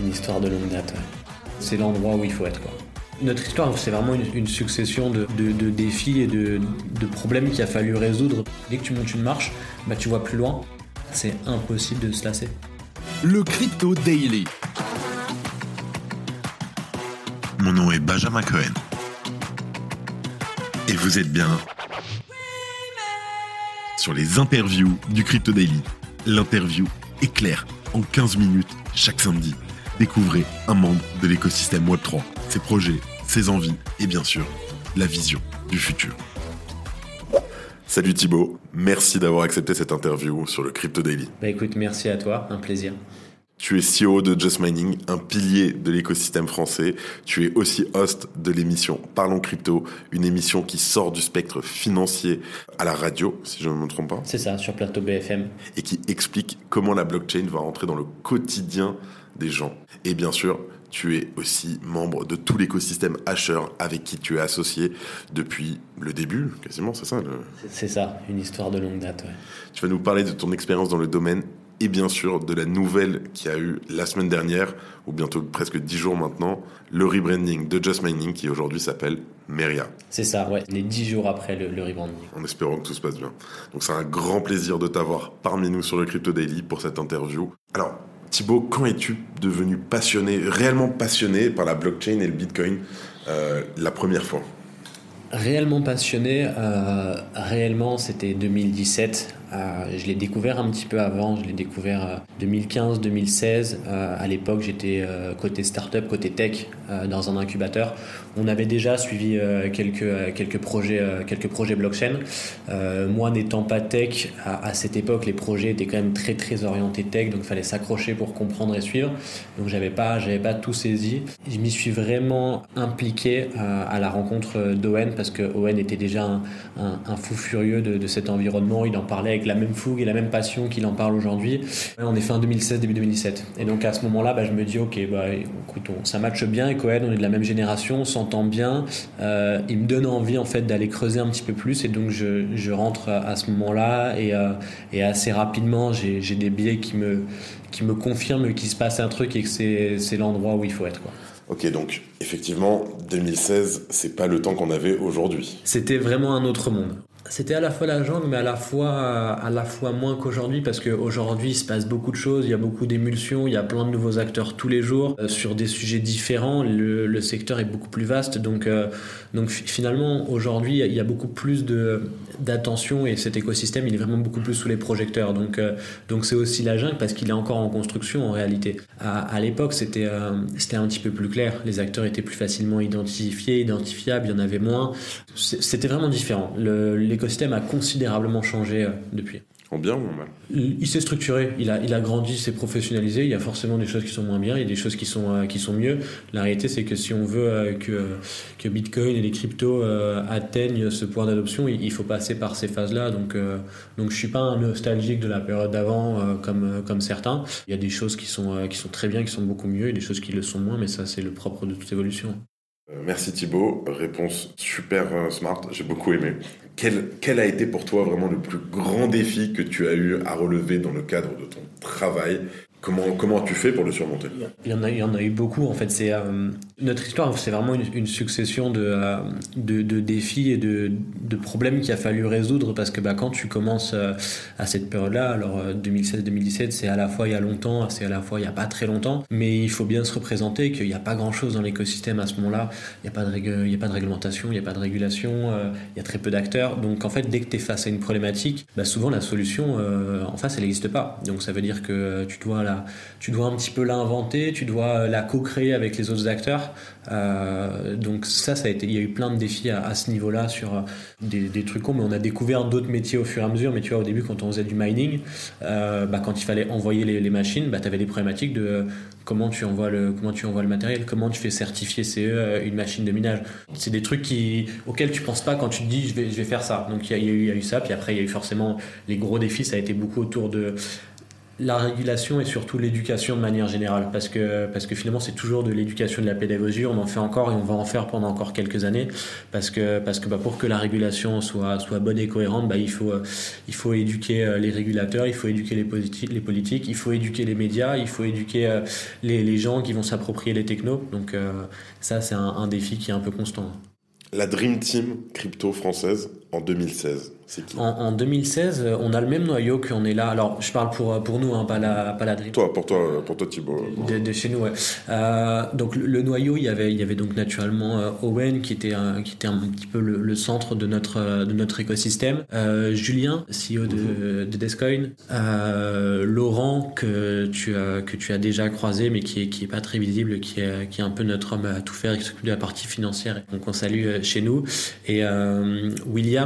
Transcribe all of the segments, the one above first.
Une histoire de longue date. C'est l'endroit où il faut être, quoi. Notre histoire, c'est vraiment une, succession de, défis et de, problèmes qu'il a fallu résoudre. Dès que tu montes une marche, bah, tu vois plus loin. C'est impossible de se lasser. Le Crypto Daily. Mon nom est Benjamin Cohen. Et vous êtes bien sur les interviews du Crypto Daily. L'interview est claire en 15 minutes chaque samedi. Découvrez un membre de l'écosystème Web3, ses projets, ses envies et bien sûr la vision du futur. Salut Thibaut, merci d'avoir accepté cette interview sur le Crypto Daily. Bah écoute, merci à toi, un plaisir. Tu es CEO de Just Mining, un pilier de l'écosystème français. Tu es aussi host de l'émission Parlons Crypto, une émission qui sort du spectre financier à la radio, si je ne me trompe pas. C'est ça, sur plateau BFM. Et qui explique comment la blockchain va rentrer dans le quotidien des gens. Et bien sûr, tu es aussi membre de tout l'écosystème Hasher avec qui tu es associé depuis le début, quasiment, c'est ça C'est ça, une histoire de longue date. Tu vas nous parler de ton expérience dans le domaine et bien sûr de la nouvelle qui a eu la semaine dernière, ou bientôt presque dix jours maintenant, le rebranding de Just Mining qui aujourd'hui s'appelle Meria. C'est ça, ouais, les dix jours après le, le, rebranding. En espérant que tout se passe bien. Donc c'est un grand plaisir de t'avoir parmi nous sur le Crypto Daily pour cette interview. Alors, Thibaut, quand es-tu devenu passionné, réellement passionné par la blockchain et le Bitcoin euh, la première fois? Réellement passionné, euh, réellement c'était 2017 euh, je l'ai découvert un petit peu avant, je l'ai découvert 2015-2016. Euh, à l'époque, j'étais côté startup, côté tech, dans un incubateur. On avait déjà suivi quelques, quelques, projets, quelques projets blockchain. moi, n'étant pas tech, à, cette époque, les projets étaient quand même très très orientés tech, donc il fallait s'accrocher pour comprendre et suivre. Donc j'avais pas, j'avais pas tout saisi. Je m'y suis vraiment impliqué à la rencontre d'Owen parce que Owen était déjà un, fou furieux de, cet environnement. Il en parlait avec la même fougue et la même passion qu'il en parle aujourd'hui. On est fin 2016, début 2017. Et donc à ce moment-là, bah, je me dis, ok, bah, ça matche bien et Cohen, on est de la même génération, on s'entend bien. Euh, il me donne envie en fait d'aller creuser un petit peu plus et donc je, rentre à ce moment-là et, euh, assez rapidement, j'ai des billets qui me, qui me confirment qu'il se passe un truc et que c'est l'endroit où il faut être. Ok, donc effectivement, 2016, c'est pas le temps qu'on avait aujourd'hui. C'était vraiment un autre monde. C'était à la fois la jungle, mais à la fois, à la fois moins qu'aujourd'hui, parce qu'aujourd'hui, il se passe beaucoup de choses, il y a beaucoup d'émulsions, il y a plein de nouveaux acteurs tous les jours, euh, sur des sujets différents, le, secteur est beaucoup plus vaste, donc, euh, donc finalement, aujourd'hui, il y a beaucoup plus d'attention, et cet écosystème, il est vraiment beaucoup plus sous les projecteurs, donc euh, donc c'est aussi la jungle, parce qu'il est encore en construction, en réalité. À, l'époque, c'était c'était un petit peu plus clair, les acteurs étaient plus facilement identifiés, identifiables, il y en avait moins, c'était vraiment différent. L'écosystème a considérablement changé euh, depuis. En bien ou en mal? Il, s'est structuré, il a, il a grandi, s'est professionnalisé. Il y a forcément des choses qui sont moins bien, il y a des choses qui sont, euh, qui sont mieux. La réalité, c'est que si on veut euh, que, que Bitcoin et les cryptos atteignent ce point d'adoption, il, faut passer par ces phases-là. Donc, donc je suis pas un nostalgique de la période d'avant comme, comme certains. Il y a des choses qui sont, qui sont très bien, qui sont beaucoup mieux, et des choses qui le sont moins, mais ça, c'est le propre de toute évolution. Merci Thibaut, réponse super smart, j'ai beaucoup aimé. Quel, quel, a été pour toi vraiment le plus grand défi que tu as eu à relever dans le cadre de ton travail? Comment, comment as-tu fait pour le surmonter? Il y, en a, il y en a eu beaucoup en fait. C'est, euh, notre histoire, c'est vraiment une, succession de, euh, de, de, défis et de, de problèmes qu'il a fallu résoudre parce que bah, quand tu commences euh, à cette période-là, alors 2016-2017, c'est à la fois il y a longtemps, c'est à la fois il n'y a pas très longtemps, mais il faut bien se représenter qu'il n'y a pas grand-chose dans l'écosystème à ce moment-là. Il n'y a, y a pas de réglementation, il n'y a pas de régulation, il y a très peu d'acteurs. Donc en fait, dès que tu es face à une problématique, bah, souvent la solution en face, elle n'existe pas. Donc ça veut dire que tu dois tu dois un petit peu l'inventer, tu dois la co-créer avec les autres acteurs. Euh, donc ça, ça a été, il y a eu plein de défis à, ce niveau-là sur euh, des, trucs mais on a découvert d'autres métiers au fur et à mesure. Mais tu vois, au début, quand on faisait du mining, euh, bah, quand il fallait envoyer les, machines, bah, tu avais des problématiques de comment tu envoies le comment matériel, comment tu fais certifier CE une machine de minage. C'est des trucs qui auxquels tu penses pas quand tu te dis je vais faire ça. Donc il y a eu ça, puis après il y a eu forcément les gros défis. Ça a été beaucoup autour de la régulation et surtout l'éducation de manière générale, parce que, parce que finalement c'est toujours de l'éducation de la pédagogie, on en fait encore et on va en faire pendant encore quelques années, parce que, parce que bah, pour que la régulation soit, soit bonne et cohérente, bah, il, faut, il faut éduquer euh, les régulateurs, il faut éduquer les, politiques, il faut éduquer les médias, il faut éduquer euh, les, les gens qui vont s'approprier les technos, donc euh, ça c'est un, un défi qui est un peu constant. La Dream Team crypto française en 2016 en, 2016, euh, on a le même noyau qu'on est là. Alors, je parle pour, pour nous, hein, pas, la, pas la Dream. Toi, pour toi, pour toi Thibaut. De, chez nous, ouais. Euh, donc, le, noyau, il y avait, il y avait donc naturellement euh, Owen, qui était, un, qui était un petit peu le, centre de notre, de notre écosystème. Julien, CEO de, mhm. de Descoin. Laurent, que tu, as, que tu as déjà croisé, mais qui est, qui est pas très visible, qui est, qui est un peu notre homme à tout faire, qui s'occupe de la partie financière. Donc, on salue chez nous. Et William,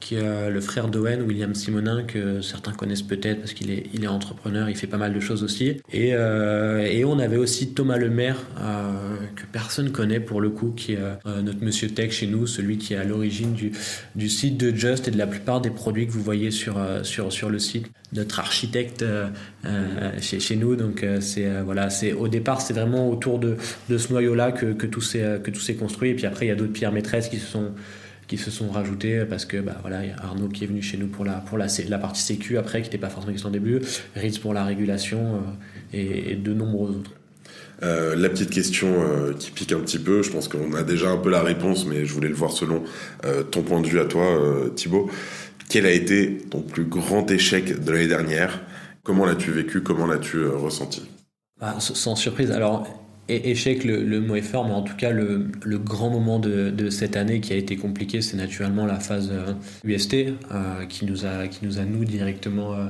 qui est le frère d'Owen, William Simonin, que certains connaissent peut-être parce qu'il est, il est entrepreneur, il fait pas mal de choses aussi. Et, euh, et on avait aussi Thomas Lemaire, euh, que personne connaît pour le coup, qui est euh, notre monsieur tech chez nous, celui qui est à l'origine du, du site de Just et de la plupart des produits que vous voyez sur, sur, sur le site. Notre architecte chez, chez nous. Donc c'est voilà, c'est au départ c'est vraiment autour de, de ce noyau-là que, que tout s'est que tout s'est construit. Et puis après il y a d'autres pierres maîtresses qui se sont qui se sont rajoutés parce que bah, voilà, y a Arnaud qui est venu chez nous pour la, pour la, la partie sécu après, qui n'était pas forcément question au début, Ritz pour la régulation euh, et, de nombreux autres. Euh, la petite question euh, qui pique un petit peu, je pense qu'on a déjà un peu la réponse, mais je voulais le voir selon ton point de vue à toi, Thibaut. Quel a été ton plus grand échec de l'année dernière? Comment l'as-tu vécu? Comment l'as-tu ressenti? Bah, Sans surprise. Alors, échec, le, mot est fort, mais en tout cas, le, grand moment de, cette année qui a été compliqué, c'est naturellement la phase UST, euh, qui, nous a, qui nous a, nous, directement euh,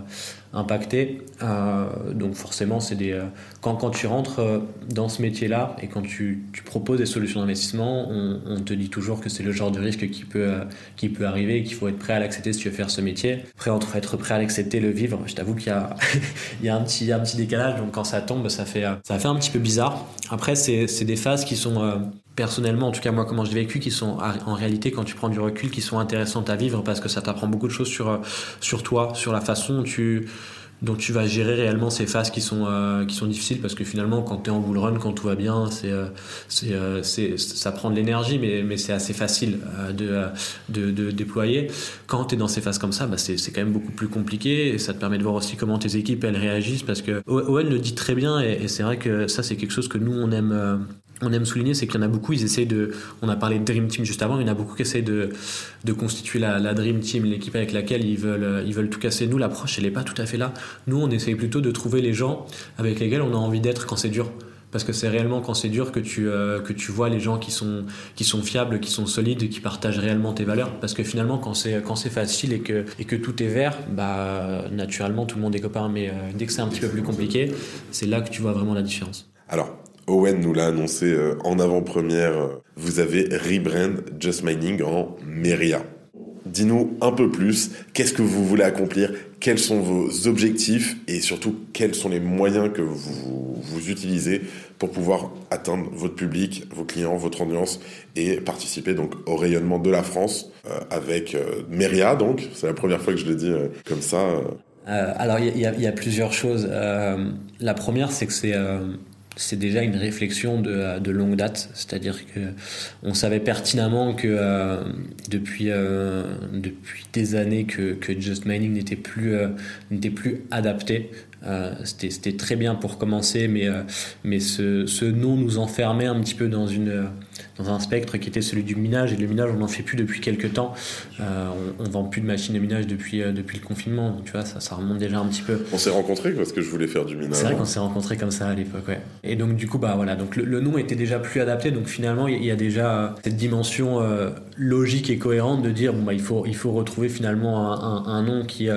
impacté. Euh, donc forcément, c'est des euh, quand, quand tu rentres euh, dans ce métier-là et quand tu, tu proposes des solutions d'investissement, on, on, te dit toujours que c'est le genre de risque qui peut qui peut arriver et qu'il faut être prêt à l'accepter si tu veux faire ce métier. Après, entre être prêt à l'accepter, le vivre, je t'avoue qu'il y a il y a un petit un petit décalage. Donc quand ça tombe, ça fait ça fait un petit peu bizarre. Après, c'est c'est des phases qui sont personnellement, en tout cas moi comment je l'ai vécu, qui sont en réalité quand tu prends du recul, qui sont intéressantes à vivre parce que ça t'apprend beaucoup de choses sur sur toi, sur la façon dont tu donc tu vas gérer réellement ces phases qui sont euh, qui sont difficiles parce que finalement quand tu es en bull run quand tout va bien c'est euh, euh, c'est ça prend de l'énergie mais mais c'est assez facile de, de, de déployer. Quand tu es dans ces phases comme ça bah c'est quand même beaucoup plus compliqué et ça te permet de voir aussi comment tes équipes elles réagissent parce que Owen le dit très bien et, et c'est vrai que ça c'est quelque chose que nous on aime on aime souligner, c'est qu'il y en a beaucoup, ils essayent de. On a parlé de Dream Team juste avant, il y en a beaucoup qui essayent de, de constituer la, Dream Team, l'équipe avec laquelle ils veulent, ils veulent tout casser. Nous, l'approche, elle n'est pas tout à fait là. Nous, on essaye plutôt de trouver les gens avec lesquels on a envie d'être quand c'est dur. Parce que c'est réellement quand c'est dur que tu, euh, que tu vois les gens qui sont, qui sont fiables, qui sont solides, qui partagent réellement tes valeurs. Parce que finalement, quand c'est, quand c'est facile et que, et que tout est vert, bah, naturellement, tout le monde est copain. Mais euh, dès que c'est un petit peu plus compliqué, c'est là que tu vois vraiment la différence. Alors, Owen nous l'a annoncé euh, en avant-première. Vous avez rebrand Just Mining en Meria. Dis-nous un peu plus, qu'est-ce que vous voulez accomplir, quels sont vos objectifs et surtout quels sont les moyens que vous, vous utilisez pour pouvoir atteindre votre public, vos clients, votre audience et participer donc au rayonnement de la France euh, avec euh, Meria donc, c'est la première fois que je le dis comme ça. alors il y, a plusieurs choses. la première c'est que c'est c'est déjà une réflexion de, de longue date, c'est-à-dire que on savait pertinemment que euh, depuis euh, depuis des années que, que Just Mining n'était plus euh, n'était plus adapté c'était très bien pour commencer, mais, euh, mais ce, ce, nom nous enfermait un petit peu dans, une, dans un spectre qui était celui du minage. Et le minage, on n'en fait plus depuis quelques temps. Euh, on, ne vend plus de machines de minage depuis, depuis le confinement. Donc, tu vois, ça, ça remonte déjà un petit peu. On s'est rencontrés parce que je voulais faire du minage. C'est vrai qu'on s'est rencontrés comme ça à l'époque, ouais. Et donc, du coup, bah voilà. Donc, le, nom était déjà plus adapté. Donc, finalement, il y, a déjà cette dimension logique et cohérente de dire, bon, bah, il faut, il faut retrouver finalement un, un, un nom qui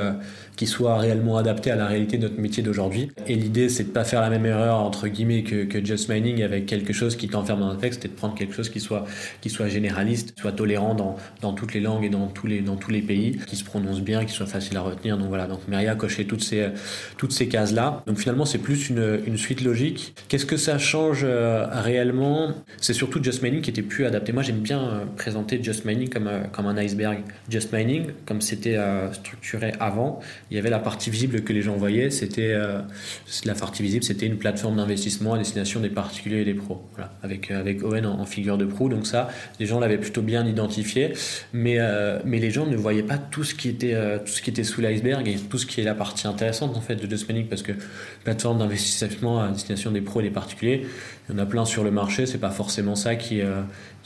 qui soit réellement adapté à la réalité de notre métier d'aujourd'hui. Et l'idée, c'est de pas faire la même erreur entre guillemets que, just mining avec quelque chose qui t'enferme dans un texte, et de prendre quelque chose qui soit qui soit généraliste, soit tolérant dans, dans toutes les langues et dans tous les dans tous les pays, qui se prononce bien, qui soit facile à retenir. Donc voilà, donc Meria coché toutes ces toutes ces cases là. Donc finalement, c'est plus une, une suite logique. Qu'est-ce que ça change euh, réellement? C'est surtout just mining qui était plus adapté. Moi, j'aime bien euh, présenter just mining comme euh, comme un iceberg. Just mining, comme c'était structuré avant, il y avait la partie visible que les gens voyaient, c'était la partie visible, c'était une plateforme d'investissement à destination des particuliers et des pros, voilà, avec, avec Owen en, figure de proue. Donc ça, les gens l'avaient plutôt bien identifié, mais, mais les gens ne voyaient pas tout ce qui était, tout ce qui était sous l'iceberg et tout ce qui est la partie intéressante en fait de Just parce que plateforme d'investissement à destination des pros et des particuliers, il y en a plein sur le marché, c'est pas forcément ça qui, euh,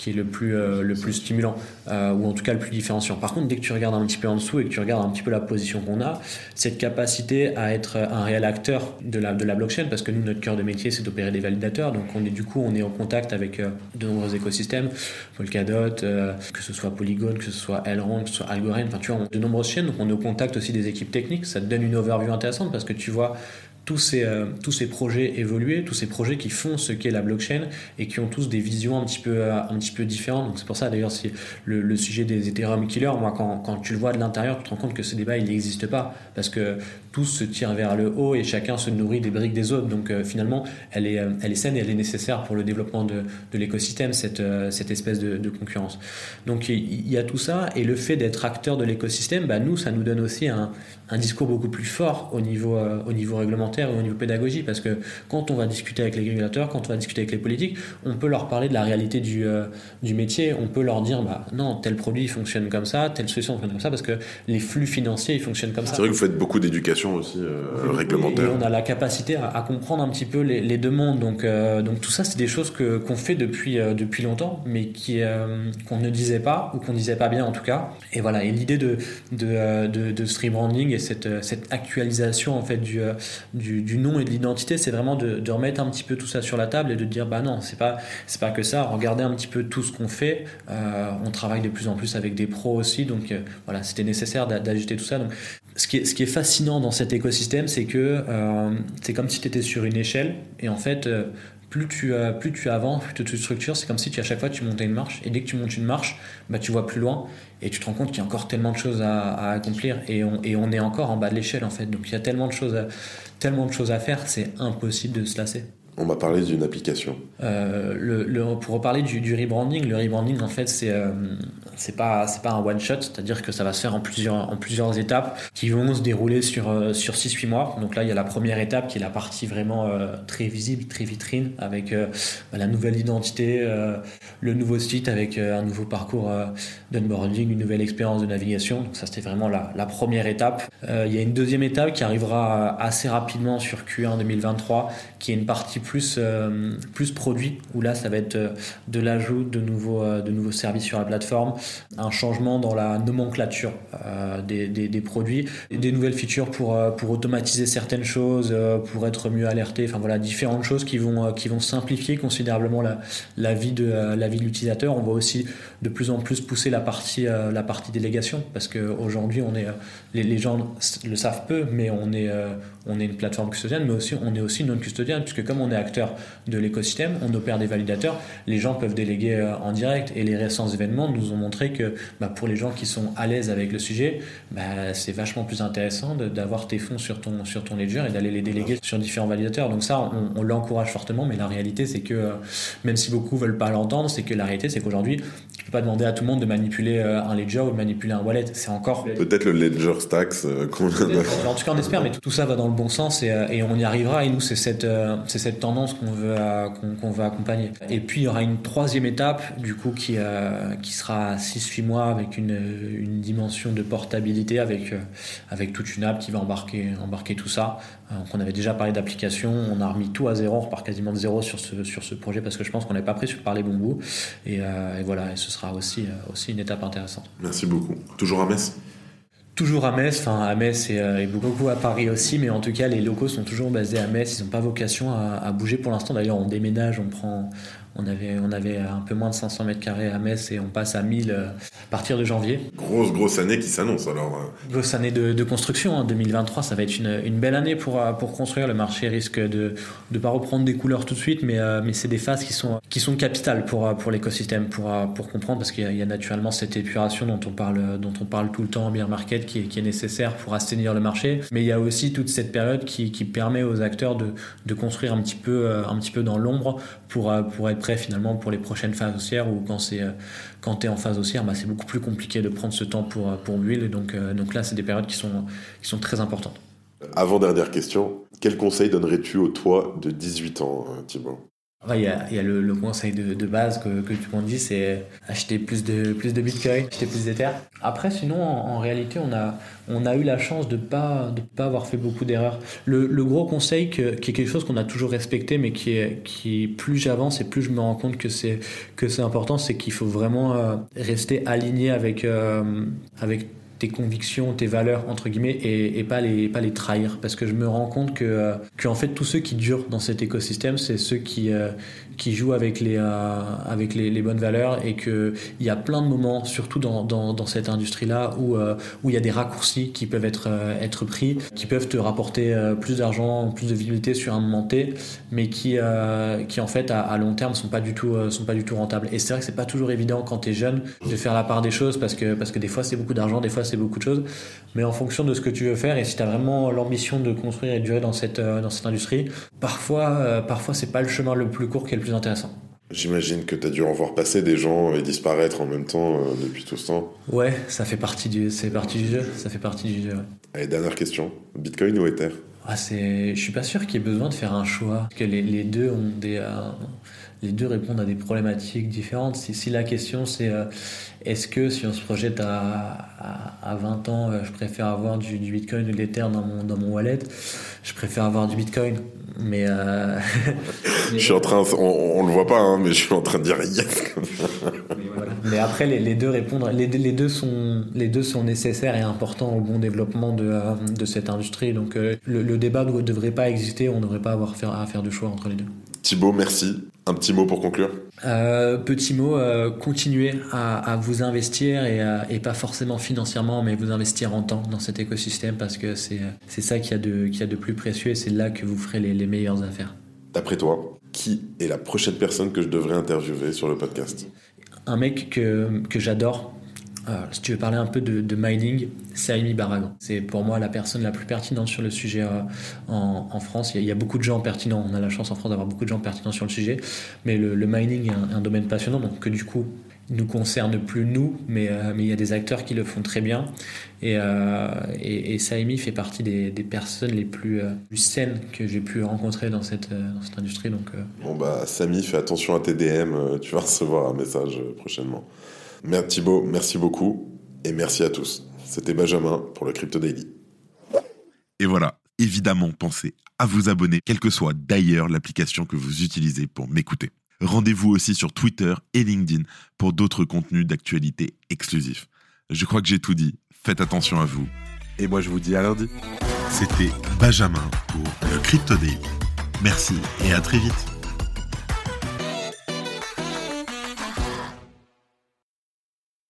est le plus, euh, stimulant, euh, ou en tout cas le plus différenciant. Par contre, dès que tu regardes un petit peu en dessous et que tu regardes un petit peu la position qu'on a, cette capacité à être un réel acteur de la, de la blockchain, parce que nous, notre cœur de métier, c'est d'opérer des validateurs, donc on est du coup, on est en contact avec de nombreux écosystèmes, Polkadot, que ce soit Polygon, que ce soit Elrond, que ce soit Algorand, enfin tu vois, de nombreuses chaînes, donc on est au contact aussi des équipes techniques, ça te donne une overview intéressante parce que tu vois tous ces, euh, tous ces projets évoluer, tous ces projets qui font ce qu'est la blockchain et qui ont tous des visions un petit peu, euh, un petit peu différentes. C'est pour ça d'ailleurs si le, sujet des Ethereum killers, moi quand, quand tu le vois de l'intérieur, tu te rends compte que ce débat il n'existe pas parce que tous se tirent vers le haut et chacun se nourrit des briques des autres. Donc euh, finalement, elle est, elle est saine et elle est nécessaire pour le développement de, de l'écosystème, cette, cette espèce de, de concurrence. Donc il y, a tout ça et le fait d'être acteur de l'écosystème, bah, nous, ça nous donne aussi un, un discours beaucoup plus fort au niveau, au niveau réglementaire et au niveau pédagogie, parce que quand on va discuter avec les régulateurs, quand on va discuter avec les politiques, on peut leur parler de la réalité du, euh, du métier, on peut leur dire, bah, non, tel produit fonctionne comme ça, telle solution fonctionne comme ça, parce que les flux financiers, ils fonctionnent comme ça. C'est vrai que vous faites beaucoup d'éducation aussi euh, réglementaire. Et on a la capacité à, comprendre un petit peu les, les demandes, donc, euh, donc tout ça, c'est des choses que, qu'on fait depuis, depuis longtemps, mais qui, qu'on ne disait pas, ou qu'on disait pas bien en tout cas. Et voilà, et l'idée de, de, de, de stream branding et cette, cette actualisation en fait du, du, nom et de l'identité, c'est vraiment de, remettre un petit peu tout ça sur la table et de dire bah non, c'est pas c'est pas que ça. Regardez un petit peu tout ce qu'on fait. Euh, on travaille de plus en plus avec des pros aussi, donc euh, voilà, c'était nécessaire d'ajouter tout ça. Donc, ce qui, est, fascinant dans cet écosystème, c'est que euh, c'est comme si tu étais sur une échelle et en fait plus tu, plus tu avances, plus tu structures, c'est comme si tu, à chaque fois tu montais une marche. Et dès que tu montes une marche, bah, tu vois plus loin et tu te rends compte qu'il y a encore tellement de choses à, accomplir. Et on, et on, est encore en bas de l'échelle en fait. Donc il y a tellement de choses à, tellement de choses à faire, c'est impossible de se lasser. On m'a parlé d'une application. Euh, pour reparler du, rebranding, le rebranding en fait c'est euh, pas pas un one shot, c'est-à-dire que ça va se faire en plusieurs en plusieurs étapes qui vont se dérouler sur euh, sur 6 8 mois. Donc là, il y a la première étape qui est la partie vraiment euh, très visible, très vitrine avec euh, la nouvelle identité, le nouveau site avec un nouveau parcours d'onboarding, une nouvelle expérience de navigation. Donc ça c'était vraiment la, la première étape. il y a une deuxième étape qui arrivera assez rapidement sur Q1 2023 qui est une partie plus plus produit où là ça va être de l'ajout de nouveaux de nouveaux services sur la plateforme un changement dans la nomenclature euh, des, des, produits, des nouvelles features pour, euh, pour automatiser certaines choses, euh, pour être mieux alerté, enfin voilà, différentes choses qui vont, qui vont simplifier considérablement la, vie de la vie de l'utilisateur. On va aussi de plus en plus pousser la partie, la partie délégation parce qu'aujourd'hui, on est, les, gens le savent peu, mais on est, on est une plateforme custodienne, mais aussi on est aussi non custodienne, puisque comme on est acteur de l'écosystème, on opère des validateurs, les gens peuvent déléguer en direct et les récents événements nous ont montré que bah, pour les gens qui sont à l'aise avec le sujet, bah, c'est vachement plus intéressant d'avoir tes fonds sur ton, sur ledger et d'aller les déléguer sur différents validateurs. Donc ça, on, l'encourage fortement, mais la réalité, c'est que, euh, même si beaucoup veulent pas l'entendre, c'est que la réalité, c'est qu'aujourd'hui, tu peux pas demander à tout le monde de manipuler euh, un ledger ou de manipuler un wallet. C'est encore... Peut-être le ledger stacks euh, qu'on En tout cas, on espère, mais tout, ça va dans le bon sens et, et on y arrivera. Et nous, c'est cette, c'est cette tendance qu'on veut, qu'on veut accompagner. Et puis, il y aura une troisième étape, du coup, qui, qui sera 6-8 mois avec une, une, dimension de portabilité, avec, euh, avec toute une app qui va embarquer, embarquer tout ça. Euh, on avait déjà parlé d'application, on a remis tout à zéro, on repart quasiment de zéro sur ce, sur ce projet parce que je pense qu'on n'est pas pris sur parler bon bout. Et, euh, et, voilà, et ce sera aussi, aussi une étape intéressante. Merci beaucoup. Toujours à Metz? Toujours à Metz, enfin à Metz et, beaucoup à Paris aussi, mais en tout cas les locaux sont toujours basés à Metz, ils n'ont pas vocation à, à bouger pour l'instant. D'ailleurs on déménage, on prend, on avait, on avait un peu moins de 500 mètres carrés à Metz et on passe à 1000 euh, à partir de janvier. Grosse, grosse année qui s'annonce alors. Euh. Grosse année de, construction. en hein. 2023, ça va être une, une, belle année pour, euh, pour construire. Le marché risque de ne pas reprendre des couleurs tout de suite, mais, mais c'est des phases qui sont, qui sont capitales pour, pour l'écosystème, pour, pour comprendre, parce qu'il y, a naturellement cette épuration dont on parle, dont on parle tout le temps en beer market qui est, qui est nécessaire pour assainir le marché. Mais il y a aussi toute cette période qui, qui permet aux acteurs de, de construire un petit peu, un petit peu dans l'ombre pour, pour être prêt finalement pour les prochaines phases haussières ou quand c'est quand tu es en phase haussière, bah, c'est beaucoup plus compliqué de prendre ce temps pour, pour build. Donc, donc là, c'est des périodes qui sont, qui sont très importantes. Avant dernière question, quel conseil donnerais-tu au toi de 18 ans, Thibaut? Il y a, y a le, conseil de, de, base que, que tu m'en dis, c'est acheter plus de, plus de Bitcoin, acheter plus d'Ether. Après, sinon, en, réalité, on a, on a eu la chance de ne pas, de pas avoir fait beaucoup d'erreurs. Le, le, gros conseil, qui est quelque chose qu'on a toujours respecté, mais qui est, qui plus j'avance et plus je me rends compte que c'est, que c'est important, c'est qu'il faut vraiment euh, rester aligné avec, euh, avec tes convictions, tes valeurs entre guillemets et, pas les pas les trahir. Parce que je me rends compte que euh, que en fait tous ceux qui durent dans cet écosystème c'est ceux qui euh, qui jouent avec les euh, avec les, bonnes valeurs et que il y a plein de moments surtout dans, dans, cette industrie là où il y a des raccourcis qui peuvent être être pris qui peuvent te rapporter plus d'argent plus de visibilité sur un moment T mais qui qui en fait à, long terme sont pas du tout sont pas du tout rentables. Et c'est vrai que c'est pas toujours évident quand tu es jeune de faire la part des choses parce que parce que des fois c'est beaucoup d'argent des fois c'est beaucoup de choses. Mais en fonction de ce que tu veux faire et si tu as vraiment l'ambition de construire et de durer dans cette, euh, dans cette industrie, parfois, euh, parfois c'est pas le chemin le plus court qui est le plus intéressant. J'imagine que tu as dû en voir passer des gens et disparaître en même temps euh, depuis tout ce temps. Ouais, ça fait partie du, c'est partie du jeu. Ça fait partie du jeu. Allez, dernière question. Bitcoin ou Ether? Ah, c'est, je suis pas sûr qu'il y ait besoin de faire un choix. Parce que les, les deux ont des, les deux répondent à des problématiques différentes. Si, si la question c'est euh, est-ce que si on se projette à, à, 20 ans, euh, je préfère avoir du, du Bitcoin ou de l'Ether dans mon, dans mon wallet, je préfère avoir du Bitcoin. Mais, euh... je suis en train, on, on le voit pas, hein, mais je suis en train de dire yes. mais, après, les, les, deux répondent, les, les, deux sont, les deux sont nécessaires et importants au bon développement de, de cette industrie. Donc le, le débat ne devrait pas exister, on ne devrait pas avoir à faire de choix entre les deux. Thibaut, merci. Un petit mot pour conclure euh, Petit mot, euh, continuez à, vous investir et, pas forcément financièrement, mais vous investir en temps dans cet écosystème parce que c'est ça qu'il y, a de, y a de plus précieux et c'est là que vous ferez les, les meilleures affaires. D'après toi, qui est la prochaine personne que je devrais interviewer sur le podcast? Un mec que, que j'adore, si tu veux parler un peu de, mining, c'est Amy. C'est pour moi la personne la plus pertinente sur le sujet euh, en, France. Il y, a, beaucoup de gens pertinents. On a la chance en France d'avoir beaucoup de gens pertinents sur le sujet. Mais le, mining est un, domaine passionnant, donc que du coup nous concerne plus nous, mais, euh, il y a des acteurs qui le font très bien. Et, euh, et, fait partie des, personnes les plus, saines que j'ai pu rencontrer dans cette, dans cette industrie. Donc, Bon bah Samy, fais attention à tes DM, tu vas recevoir un message prochainement. Merci Thibaut, merci beaucoup et merci à tous. C'était Benjamin pour le Crypto Daily. Et voilà, évidemment, pensez à vous abonner, quelle que soit d'ailleurs l'application que vous utilisez pour m'écouter. Rendez-vous aussi sur Twitter et LinkedIn pour d'autres contenus d'actualité exclusifs. Je crois que j'ai tout dit. Faites attention à vous. Et moi, je vous dis à lundi. C'était Benjamin pour le Crypto Daily. Merci et à très vite.